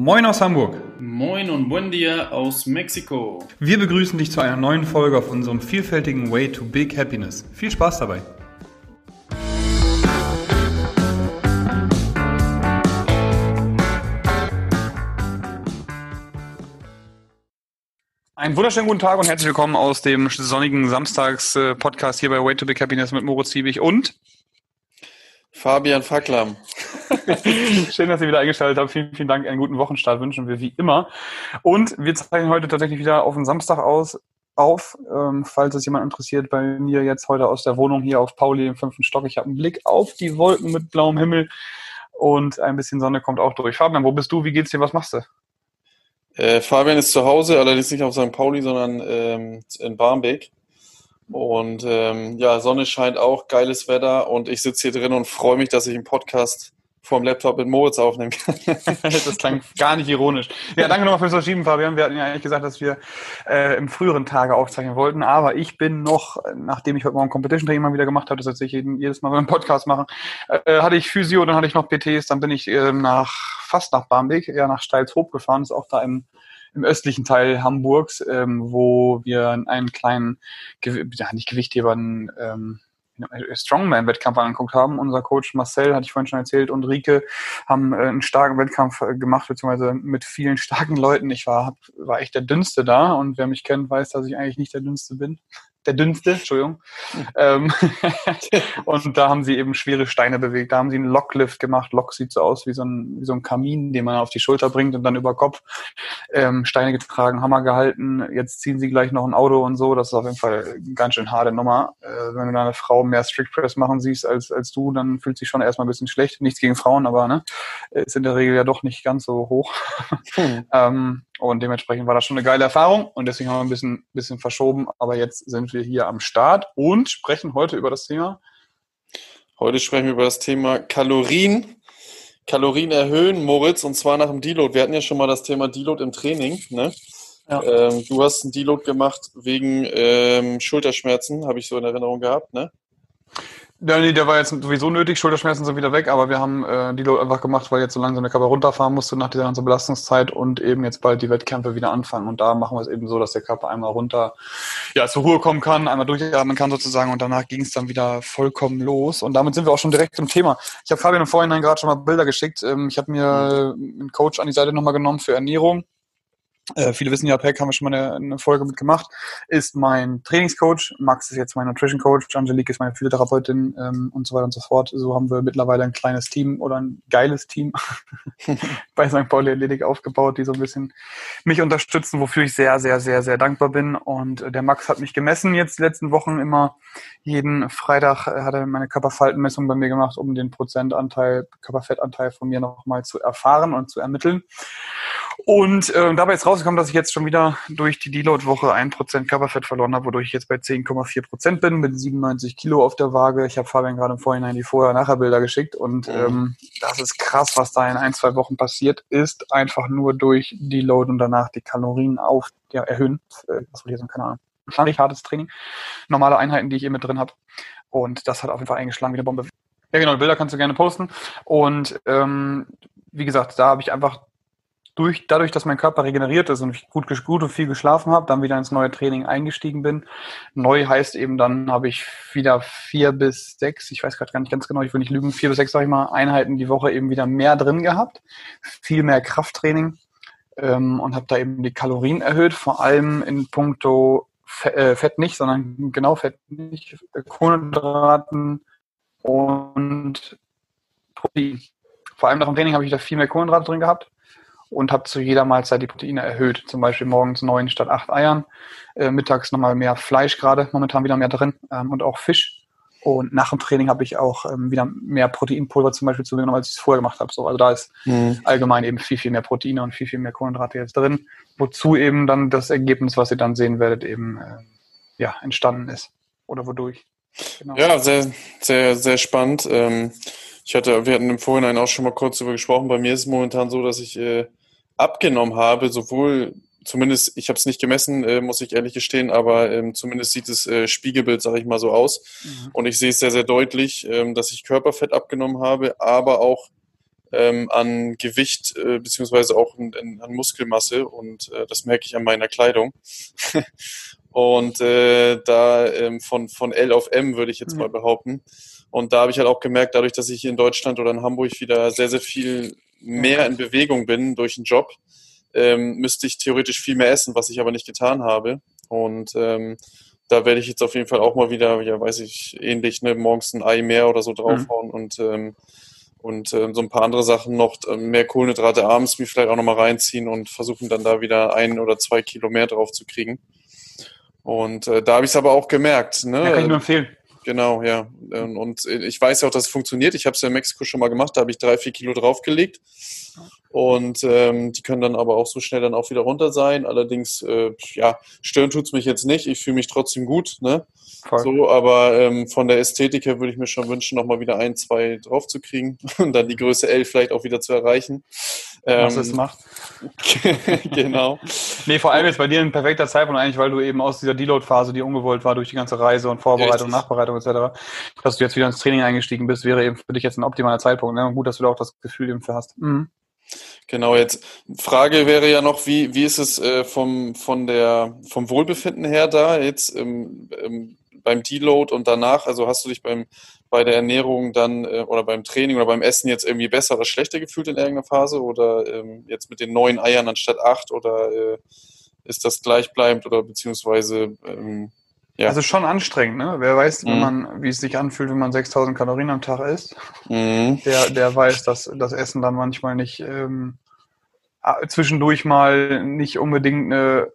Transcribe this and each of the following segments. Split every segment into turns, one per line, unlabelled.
Moin aus Hamburg.
Moin und buen dia aus Mexiko.
Wir begrüßen dich zu einer neuen Folge auf unserem vielfältigen Way to Big Happiness. Viel Spaß dabei. Einen wunderschönen guten Tag und herzlich willkommen aus dem sonnigen Samstags-Podcast hier bei Way to Big Happiness mit Moritz Siebig und
Fabian Facklam.
Schön, dass ihr wieder eingeschaltet habt. Vielen, vielen Dank. Einen guten Wochenstart wünschen wir wie immer. Und wir zeichnen heute tatsächlich wieder auf den Samstag aus, auf. Ähm, falls es jemand interessiert, bei mir jetzt heute aus der Wohnung hier auf Pauli im fünften Stock. Ich habe einen Blick auf die Wolken mit blauem Himmel und ein bisschen Sonne kommt auch durch. Fabian, wo bist du? Wie geht's dir? Was machst du?
Äh, Fabian ist zu Hause, allerdings nicht auf St. Pauli, sondern ähm, in Barmbek. Und ähm, ja, Sonne scheint auch, geiles Wetter und ich sitze hier drin und freue mich, dass ich einen Podcast vorm Laptop mit Moritz aufnehmen kann.
das klang gar nicht ironisch. Ja, danke nochmal fürs Verschieben, Fabian. Wir hatten ja eigentlich gesagt, dass wir äh, im früheren Tage aufzeichnen wollten, aber ich bin noch, nachdem ich heute Morgen Competition Training mal wieder gemacht habe, das erzähle ich jeden, jedes Mal beim Podcast machen, äh, hatte ich Physio, dann hatte ich noch PTs, dann bin ich äh, nach fast nach Barmbek, ja nach Steilshoop gefahren, ist auch da im im östlichen Teil Hamburgs, ähm, wo wir einen kleinen, ja nicht Gewichtheber, einen ähm, Strongman-Wettkampf angeguckt haben. Unser Coach Marcel, hatte ich vorhin schon erzählt, und Rike haben äh, einen starken Wettkampf äh, gemacht, beziehungsweise mit vielen starken Leuten. Ich war, war echt der Dünnste da und wer mich kennt, weiß, dass ich eigentlich nicht der Dünnste bin der dünnste, Entschuldigung. ähm, und da haben sie eben schwere Steine bewegt. Da haben sie einen Locklift gemacht. Lock sieht so aus wie so ein, wie so ein Kamin, den man auf die Schulter bringt und dann über Kopf ähm, Steine getragen, Hammer gehalten. Jetzt ziehen sie gleich noch ein Auto und so. Das ist auf jeden Fall eine ganz schön harte Nummer. Äh, wenn du da eine Frau mehr Strict Press machen siehst als, als du, dann fühlt sich schon erstmal ein bisschen schlecht. Nichts gegen Frauen, aber ne, ist in der Regel ja doch nicht ganz so hoch. Hm. ähm, und dementsprechend war das schon eine geile Erfahrung und deswegen haben wir ein bisschen, bisschen verschoben. Aber jetzt sind wir hier am Start und sprechen heute über das Thema.
Heute sprechen wir über das Thema Kalorien. Kalorien erhöhen, Moritz, und zwar nach dem Deload. Wir hatten ja schon mal das Thema Deload im Training. Ne? Ja. Ähm, du hast einen Deload gemacht wegen ähm, Schulterschmerzen, habe ich so in Erinnerung gehabt. Ne?
Ja, nee, der war jetzt sowieso nötig, Schulterschmerzen sind wieder weg, aber wir haben äh, die Load einfach gemacht, weil jetzt so langsam der Körper runterfahren musste nach dieser ganzen Belastungszeit und eben jetzt bald die Wettkämpfe wieder anfangen. Und da machen wir es eben so, dass der Körper einmal runter, ja, zur Ruhe kommen kann, einmal durchatmen kann sozusagen und danach ging es dann wieder vollkommen los. Und damit sind wir auch schon direkt im Thema. Ich habe Fabian im Vorhinein gerade schon mal Bilder geschickt. Ähm, ich habe mir einen Coach an die Seite nochmal genommen für Ernährung äh, viele wissen ja, Peck haben wir schon mal eine, eine Folge mitgemacht, ist mein Trainingscoach, Max ist jetzt mein Nutrition Coach, Angelique ist meine Physiotherapeutin ähm, und so weiter und so fort. So haben wir mittlerweile ein kleines Team oder ein geiles Team bei St. Pauli Athletik aufgebaut, die so ein bisschen mich unterstützen, wofür ich sehr, sehr, sehr, sehr dankbar bin. Und äh, der Max hat mich gemessen jetzt die letzten Wochen immer. Jeden Freitag äh, hat er meine Körperfaltenmessung bei mir gemacht, um den Prozentanteil, Körperfettanteil von mir nochmal zu erfahren und zu ermitteln. Und äh, dabei ist rausgekommen, dass ich jetzt schon wieder durch die Deload-Woche ein Prozent Körperfett verloren habe, wodurch ich jetzt bei 10,4 Prozent bin, mit 97 Kilo auf der Waage. Ich habe Fabian gerade im Vorhinein die Vorher-Nachher-Bilder geschickt und mhm. ähm, das ist krass, was da in ein, zwei Wochen passiert ist. Einfach nur durch Deload und danach die Kalorien auf, ja, erhöhen. Äh, was soll ich sagen? Keine Ahnung. Wahrscheinlich hartes Training. Normale Einheiten, die ich hier mit drin habe. Und das hat auf jeden Fall eingeschlagen wie eine Bombe. Ja, genau, Bilder kannst du gerne posten. Und ähm, wie gesagt, da habe ich einfach durch, dadurch, dass mein Körper regeneriert ist und ich gut, gut und viel geschlafen habe, dann wieder ins neue Training eingestiegen bin. Neu heißt eben, dann habe ich wieder vier bis sechs, ich weiß gerade gar nicht ganz genau, ich will nicht lügen, vier bis sechs, sag ich mal, Einheiten die Woche eben wieder mehr drin gehabt. Viel mehr Krafttraining ähm, und habe da eben die Kalorien erhöht, vor allem in puncto Fett, äh, Fett nicht, sondern genau Fett nicht, Kohlenhydraten und Protein. Vor allem nach dem Training habe ich da viel mehr Kohlenhydrate drin gehabt und habe zu jeder Mahlzeit die Proteine erhöht. Zum Beispiel morgens neun statt acht Eiern, äh, mittags nochmal mehr Fleisch gerade, momentan wieder mehr drin ähm, und auch Fisch. Und nach dem Training habe ich auch ähm, wieder mehr Proteinpulver zum Beispiel zugenommen, als ich es vorher gemacht habe. So, also da ist mhm. allgemein eben viel, viel mehr Proteine und viel, viel mehr Kohlenhydrate jetzt drin, wozu eben dann das Ergebnis, was ihr dann sehen werdet, eben äh, ja, entstanden ist. Oder wodurch.
Genau. Ja, sehr, sehr, sehr spannend. Ähm, ich hatte, wir hatten im Vorhinein auch schon mal kurz darüber gesprochen. Bei mir ist es momentan so, dass ich äh, abgenommen habe, sowohl zumindest, ich habe es nicht gemessen, äh, muss ich ehrlich gestehen, aber ähm, zumindest sieht das äh, Spiegelbild, sage ich mal, so aus. Mhm. Und ich sehe es sehr, sehr deutlich, ähm, dass ich Körperfett abgenommen habe, aber auch ähm, an Gewicht äh, beziehungsweise auch in, in, an Muskelmasse und äh, das merke ich an meiner Kleidung. und äh, da ähm, von, von L auf M würde ich jetzt mhm. mal behaupten. Und da habe ich halt auch gemerkt, dadurch, dass ich hier in Deutschland oder in Hamburg wieder sehr, sehr viel mehr in Bewegung bin durch den Job, ähm, müsste ich theoretisch viel mehr essen, was ich aber nicht getan habe. Und ähm, da werde ich jetzt auf jeden Fall auch mal wieder, ja, weiß ich, ähnlich, ne, morgens ein Ei mehr oder so draufhauen mhm. und ähm, und ähm, so ein paar andere Sachen noch, äh, mehr Kohlenhydrate abends mir vielleicht auch nochmal reinziehen und versuchen dann da wieder ein oder zwei Kilo mehr drauf zu kriegen. Und äh, da habe ich es aber auch gemerkt. Ne?
Ja, kann ich nur empfehlen.
Genau, ja. Und ich weiß ja auch, dass es funktioniert. Ich habe es ja in Mexiko schon mal gemacht, da habe ich drei, vier Kilo draufgelegt. Und ähm, die können dann aber auch so schnell dann auch wieder runter sein. Allerdings, äh, ja, stören tut's mich jetzt nicht. Ich fühle mich trotzdem gut, ne? Voll. So, aber ähm, von der Ästhetik her würde ich mir schon wünschen, nochmal wieder ein, zwei draufzukriegen und dann die Größe L vielleicht auch wieder zu erreichen.
Was ähm, es macht.
genau.
nee, vor allem jetzt bei dir ein perfekter Zeitpunkt eigentlich, weil du eben aus dieser Deload-Phase, die ungewollt war durch die ganze Reise und Vorbereitung, Richtig. Nachbereitung etc., dass du jetzt wieder ins Training eingestiegen bist, wäre eben für dich jetzt ein optimaler Zeitpunkt. Ne? Und gut, dass du da auch das Gefühl eben für hast. Mhm.
Genau, jetzt Frage wäre ja noch, wie, wie ist es äh, vom, von der, vom Wohlbefinden her da jetzt im, im, beim Deload und danach? Also hast du dich beim, bei der Ernährung dann äh, oder beim Training oder beim Essen jetzt irgendwie besser oder schlechter gefühlt in irgendeiner Phase oder ähm, jetzt mit den neun Eiern anstatt acht oder äh, ist das gleichbleibend oder beziehungsweise ähm,
ja. Also schon anstrengend, ne? Wer weiß, mhm. wenn man, wie es sich anfühlt, wenn man 6000 Kalorien am Tag isst, mhm. der, der weiß, dass das Essen dann manchmal nicht ähm, zwischendurch mal nicht unbedingt eine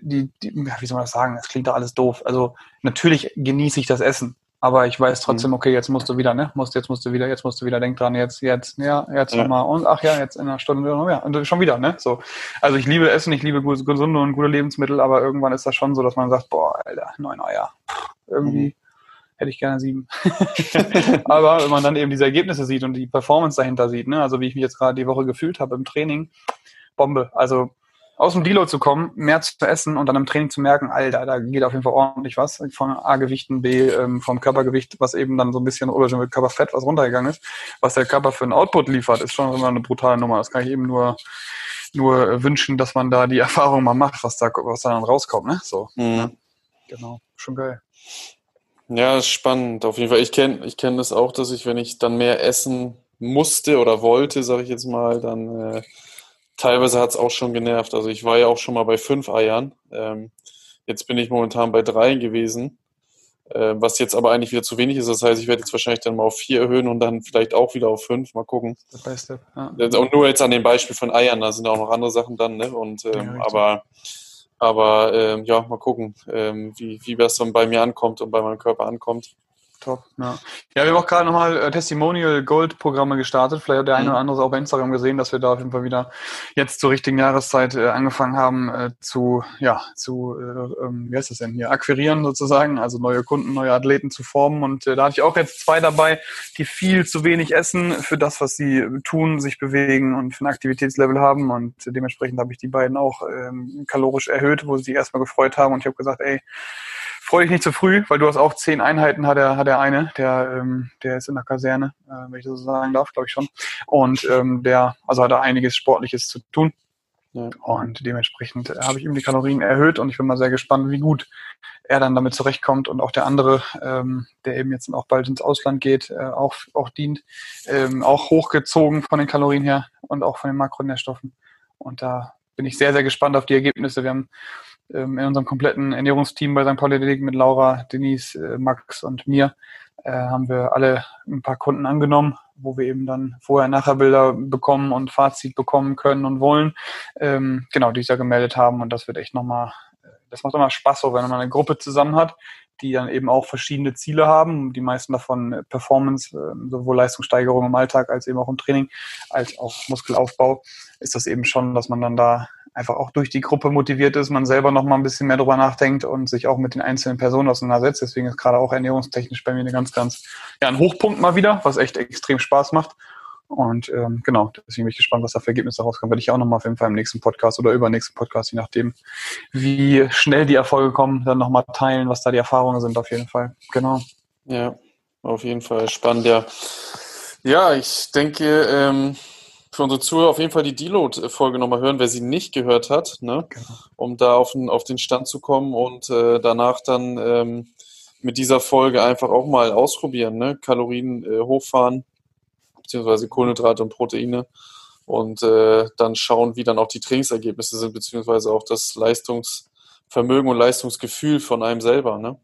die, die, wie soll man das sagen? Es klingt doch alles doof. Also natürlich genieße ich das Essen. Aber ich weiß trotzdem, mhm. okay, jetzt musst du wieder, ne? Musst, jetzt musst du wieder, jetzt musst du wieder, denk dran, jetzt, jetzt, ja, jetzt ja. nochmal und ach ja, jetzt in einer Stunde mehr. Und schon wieder, ne? So. Also ich liebe Essen, ich liebe gesunde und gute Lebensmittel, aber irgendwann ist das schon so, dass man sagt, boah, Alter, neun Eier. Irgendwie mhm. hätte ich gerne sieben. aber wenn man dann eben diese Ergebnisse sieht und die Performance dahinter sieht, ne? Also wie ich mich jetzt gerade die Woche gefühlt habe im Training, Bombe. Also aus dem Deload zu kommen, mehr zu essen und dann im Training zu merken, Alter, da geht auf jeden Fall ordentlich was von A-Gewichten, B ähm, vom Körpergewicht, was eben dann so ein bisschen oder schon mit Körperfett was runtergegangen ist, was der Körper für einen Output liefert, ist schon immer eine brutale Nummer. Das kann ich eben nur nur wünschen, dass man da die Erfahrung mal macht, was da was da dann rauskommt, ne? So. Mhm. Ja. Genau, schon geil.
Ja, ist spannend. Auf jeden Fall. Ich kenne ich kenn das auch, dass ich, wenn ich dann mehr essen musste oder wollte, sage ich jetzt mal, dann äh, teilweise hat es auch schon genervt. Also ich war ja auch schon mal bei fünf Eiern. Ähm, jetzt bin ich momentan bei drei gewesen, äh, was jetzt aber eigentlich wieder zu wenig ist. Das heißt, ich werde jetzt wahrscheinlich dann mal auf vier erhöhen und dann vielleicht auch wieder auf fünf. Mal gucken. By step. Ja. Und nur jetzt an dem Beispiel von Eiern, da sind auch noch andere Sachen dann. Ne? Und ähm, ja, aber aber ähm, ja, mal gucken, ähm, wie, wie das dann bei mir ankommt und bei meinem Körper ankommt.
Top, ja. Ja, wir haben auch gerade nochmal äh, Testimonial Gold Programme gestartet. Vielleicht hat der eine mhm. oder andere auch bei Instagram gesehen, dass wir da auf jeden Fall wieder jetzt zur richtigen Jahreszeit äh, angefangen haben äh, zu, ja, zu, äh, ähm, wie heißt das denn hier, akquirieren sozusagen, also neue Kunden, neue Athleten zu formen. Und äh, da hatte ich auch jetzt zwei dabei, die viel zu wenig essen für das, was sie tun, sich bewegen und für ein Aktivitätslevel haben. Und dementsprechend habe ich die beiden auch ähm, kalorisch erhöht, wo sie sich erstmal gefreut haben. Und ich habe gesagt, ey, freu dich nicht zu früh, weil du hast auch zehn Einheiten, hat er, hat er eine, der, ähm, der ist in der Kaserne, äh, wenn ich das so sagen darf, glaube ich schon. Und ähm, der, also hat er einiges Sportliches zu tun. Ja. Und dementsprechend habe ich ihm die Kalorien erhöht und ich bin mal sehr gespannt, wie gut er dann damit zurechtkommt und auch der andere, ähm, der eben jetzt auch bald ins Ausland geht, äh, auch, auch dient, ähm, auch hochgezogen von den Kalorien her und auch von den Makronährstoffen. Und da bin ich sehr, sehr gespannt auf die Ergebnisse. Wir haben ähm, in unserem kompletten Ernährungsteam bei St. Pauli Athletik mit Laura, Denise, äh, Max und mir äh, haben wir alle ein paar Kunden angenommen, wo wir eben dann Vorher-Nachher-Bilder bekommen und Fazit bekommen können und wollen. Ähm, genau, die sich da gemeldet haben und das wird echt nochmal, äh, das macht immer Spaß, so wenn man eine Gruppe zusammen hat, die dann eben auch verschiedene Ziele haben. Die meisten davon Performance, ähm, sowohl Leistungssteigerung im Alltag als eben auch im Training, als auch Muskelaufbau, ist das eben schon, dass man dann da einfach auch durch die Gruppe motiviert ist, man selber noch mal ein bisschen mehr drüber nachdenkt und sich auch mit den einzelnen Personen auseinandersetzt. Deswegen ist gerade auch ernährungstechnisch bei mir eine ganz, ganz, ja, ein Hochpunkt mal wieder, was echt extrem Spaß macht. Und ähm, genau, deswegen bin ich gespannt, was da für Ergebnisse rauskommen. Werde ich auch nochmal auf jeden Fall im nächsten Podcast oder übernächsten Podcast, je nachdem, wie schnell die Erfolge kommen, dann nochmal teilen, was da die Erfahrungen sind auf jeden Fall. Genau.
Ja, auf jeden Fall spannend, ja. Ja, ich denke, ähm, für unsere Zuhörer auf jeden Fall die Deload-Folge nochmal hören, wer sie nicht gehört hat, ne? Genau. um da auf den, auf den Stand zu kommen und äh, danach dann ähm, mit dieser Folge einfach auch mal ausprobieren, ne? Kalorien äh, hochfahren, beziehungsweise Kohlenhydrate und Proteine und äh, dann schauen, wie dann auch die Trainingsergebnisse sind, beziehungsweise auch das Leistungsvermögen und Leistungsgefühl von einem selber. Ne?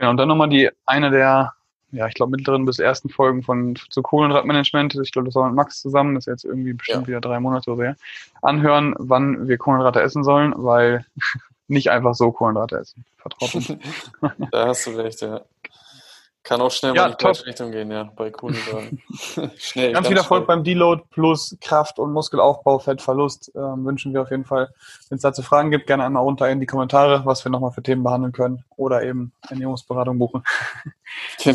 Ja, und dann nochmal die eine der ja, ich glaube, mittleren bis ersten Folgen von zu Kohlenhydratmanagement, ich glaube, das war mit Max zusammen, das ist jetzt irgendwie bestimmt ja. wieder drei Monate oder so, anhören, wann wir Kohlenhydrate essen sollen, weil nicht einfach so Kohlenhydrate essen. Vertraut
da hast du recht, ja. Kann auch schnell ja, mal in die falsche Richtung gehen, ja, bei Kohlenhydraten.
schnell. Ganz, ganz viel Erfolg beim Deload plus Kraft- und Muskelaufbau, Fettverlust äh, wünschen wir auf jeden Fall. Wenn es dazu Fragen gibt, gerne einmal unter in die Kommentare, was wir nochmal für Themen behandeln können oder eben Ernährungsberatung buchen.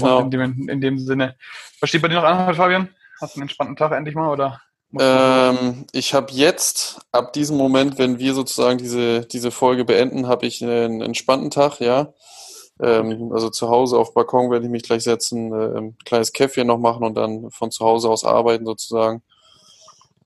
Genau. in, dem, in dem Sinne. Was steht bei dir noch an, Fabian? Hast du einen entspannten Tag endlich mal oder?
Ähm, ich habe jetzt, ab diesem Moment, wenn wir sozusagen diese, diese Folge beenden, habe ich einen entspannten Tag, ja. Ähm, also zu Hause auf Balkon werde ich mich gleich setzen, äh, ein kleines Käffchen noch machen und dann von zu Hause aus arbeiten sozusagen.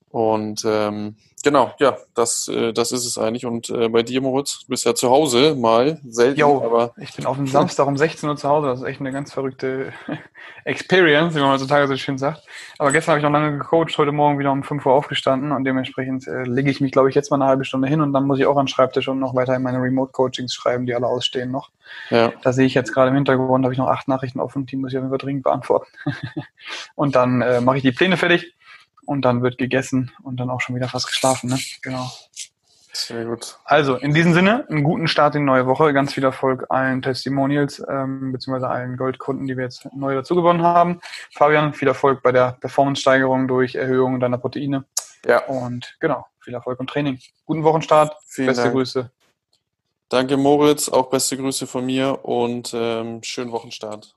Und ähm, genau, ja, das, äh, das ist es eigentlich. Und äh, bei dir, Moritz, du bist ja zu Hause mal, selten,
jo, aber... ich bin auf dem Samstag um 16 Uhr zu Hause. Das ist echt eine ganz verrückte Experience, wie man heutzutage so schön sagt. Aber gestern habe ich noch lange gecoacht, heute Morgen wieder um 5 Uhr aufgestanden und dementsprechend äh, lege ich mich, glaube ich, jetzt mal eine halbe Stunde hin und dann muss ich auch an den Schreibtisch und noch weiter in meine Remote-Coachings schreiben, die alle ausstehen noch. Ja. Da sehe ich jetzt gerade im Hintergrund, habe ich noch acht Nachrichten offen, die muss ich auf jeden Fall dringend beantworten. und dann äh, mache ich die Pläne fertig und dann wird gegessen und dann auch schon wieder fast geschlafen. Ne? Genau. Sehr gut. Also, in diesem Sinne, einen guten Start in die neue Woche. Ganz viel Erfolg allen Testimonials, ähm, beziehungsweise allen Goldkunden, die wir jetzt neu dazu gewonnen haben. Fabian, viel Erfolg bei der Performance-Steigerung durch Erhöhung deiner Proteine. Ja. Und genau, viel Erfolg im Training. Guten Wochenstart. Vielen beste Dank. Grüße.
Danke, Moritz. Auch beste Grüße von mir und ähm, schönen Wochenstart.